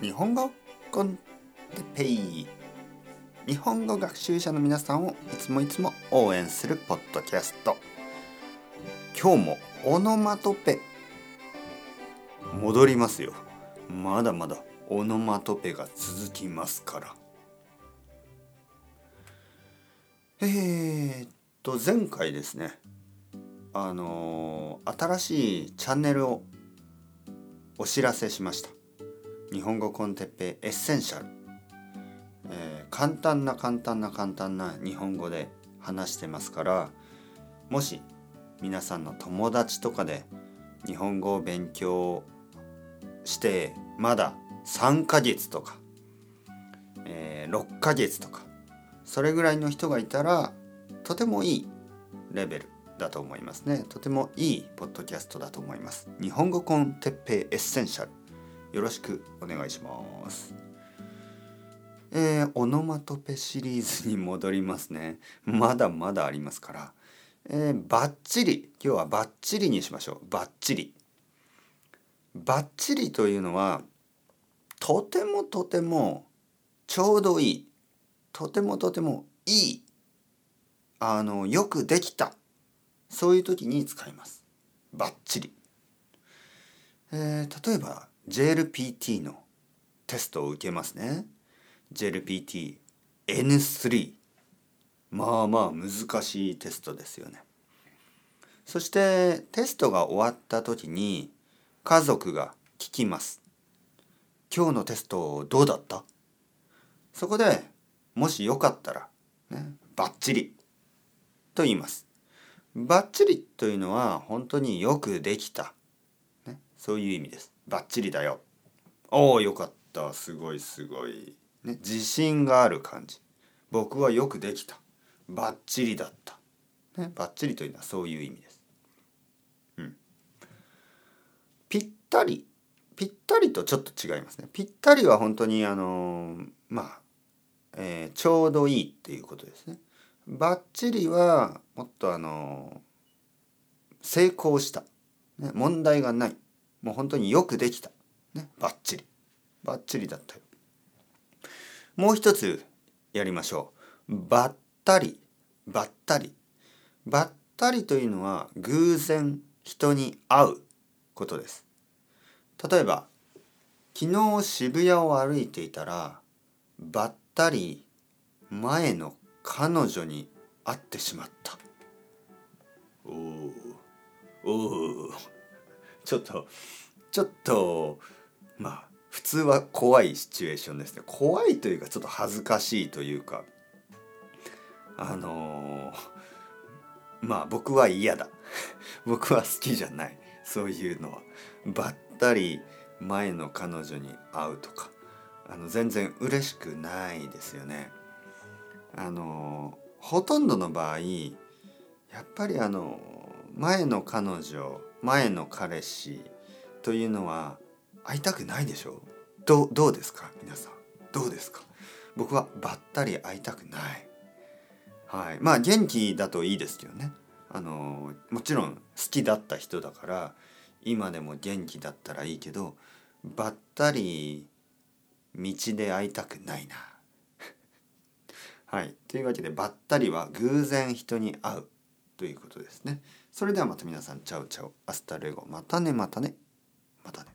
日本語コンテペイ。日本語学習者の皆さんをいつもいつも応援するポッドキャスト。今日もオノマトペ戻りますよ。まだまだオノマトペが続きますから。えー、っと前回ですね。あのー、新しいチャンネルをお知らせしました。日本語コンテッペエッセンシャル、えー、簡単な簡単な簡単な日本語で話してますからもし皆さんの友達とかで日本語を勉強してまだ3ヶ月とか、えー、6ヶ月とかそれぐらいの人がいたらとてもいいレベルだと思いますね。とてもいいポッドキャストだと思います。日本語 con Teppei Essential よろしくお願いします。えー、オノマトペシリーズに戻りますね。まだまだありますから。えー、バッチリ。今日はバッチリにしましょう。バッチリ。バッチリというのはとてもとてもちょうどいい。とてもとてもいい。あのよくできた。そういう時に使います。バッチリ。えー、例えば JLPT のテストを受けますね。JLPT N3。まあまあ難しいテストですよね。そしてテストが終わった時に家族が聞きます。今日のテストどうだった？そこでもしよかったら、ね、バッチリと言います。バッチリというのは本当によくできた、ね、そういう意味です。バッチリだよ。おおよかったすごいすごい、ね、自信がある感じ。僕はよくできた。バッチリだった。ね、バッチリというのはそういう意味です。うん。ぴったり。ぴったりとちょっと違いますね。ぴったりは本当にあのまあ、えー、ちょうどいいっていうことですね。バッチリはもっとあの成功した、ね、問題がないもう本当によくできた、ね、バッチリ。バッチリだったよ。もう一つやりましょう。ばったり。ばったり。ばったりというのは偶然人に会うことです。例えば昨日渋谷を歩いていたらばったり前の彼女に会ってしまった。おおおちょっとちょっとまあ普通は怖いシチュエーションですね。怖いというかちょっと恥ずかしいというかあのー、まあ僕は嫌だ。僕は好きじゃない。そういうのは。ばったり前の彼女に会うとかあの全然嬉しくないですよね。あのほとんどの場合やっぱりあの前の彼女前の彼氏というのは会いたくないでしょ？どどうですか？皆さん。どうですか？僕はばったり会いたくない。はい。まあ元気だといいですけどね。あのもちろん好きだった人だから今でも元気だったらいいけどばったり道で会いたくないな。はい。というわけで、ばったりは偶然人に会う。ということですね。それではまた皆さん、チャウチャウ、アスタレゴ、またねまたね、またね。